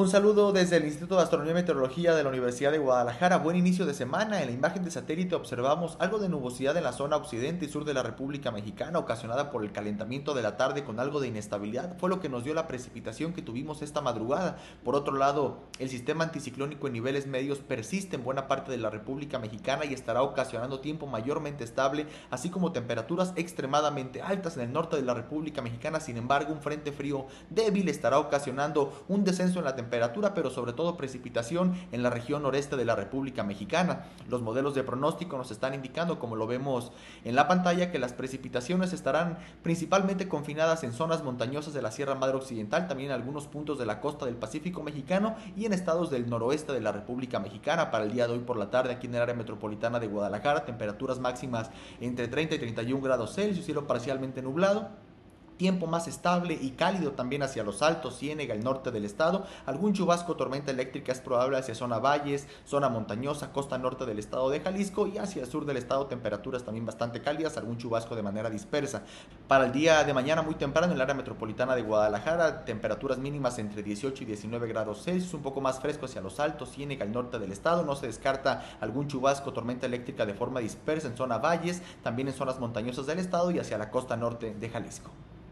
Un saludo desde el Instituto de Astronomía y Meteorología de la Universidad de Guadalajara. Buen inicio de semana. En la imagen de satélite observamos algo de nubosidad en la zona occidente y sur de la República Mexicana, ocasionada por el calentamiento de la tarde con algo de inestabilidad. Fue lo que nos dio la precipitación que tuvimos esta madrugada. Por otro lado, el sistema anticiclónico en niveles medios persiste en buena parte de la República Mexicana y estará ocasionando tiempo mayormente estable, así como temperaturas extremadamente altas en el norte de la República Mexicana. Sin embargo, un frente frío débil estará ocasionando un descenso en la temperatura temperatura, pero sobre todo precipitación en la región noreste de la República Mexicana. Los modelos de pronóstico nos están indicando, como lo vemos en la pantalla, que las precipitaciones estarán principalmente confinadas en zonas montañosas de la Sierra Madre Occidental, también en algunos puntos de la costa del Pacífico mexicano y en estados del noroeste de la República Mexicana. Para el día de hoy por la tarde, aquí en el área metropolitana de Guadalajara, temperaturas máximas entre 30 y 31 grados Celsius, cielo parcialmente nublado tiempo más estable y cálido también hacia los altos, Ciénega, el norte del estado. Algún chubasco, tormenta eléctrica es probable hacia zona valles, zona montañosa, costa norte del estado de Jalisco y hacia el sur del estado temperaturas también bastante cálidas, algún chubasco de manera dispersa. Para el día de mañana muy temprano en el área metropolitana de Guadalajara, temperaturas mínimas entre 18 y 19 grados Celsius, un poco más fresco hacia los altos, Ciénega, el norte del estado. No se descarta algún chubasco, tormenta eléctrica de forma dispersa en zona valles, también en zonas montañosas del estado y hacia la costa norte de Jalisco.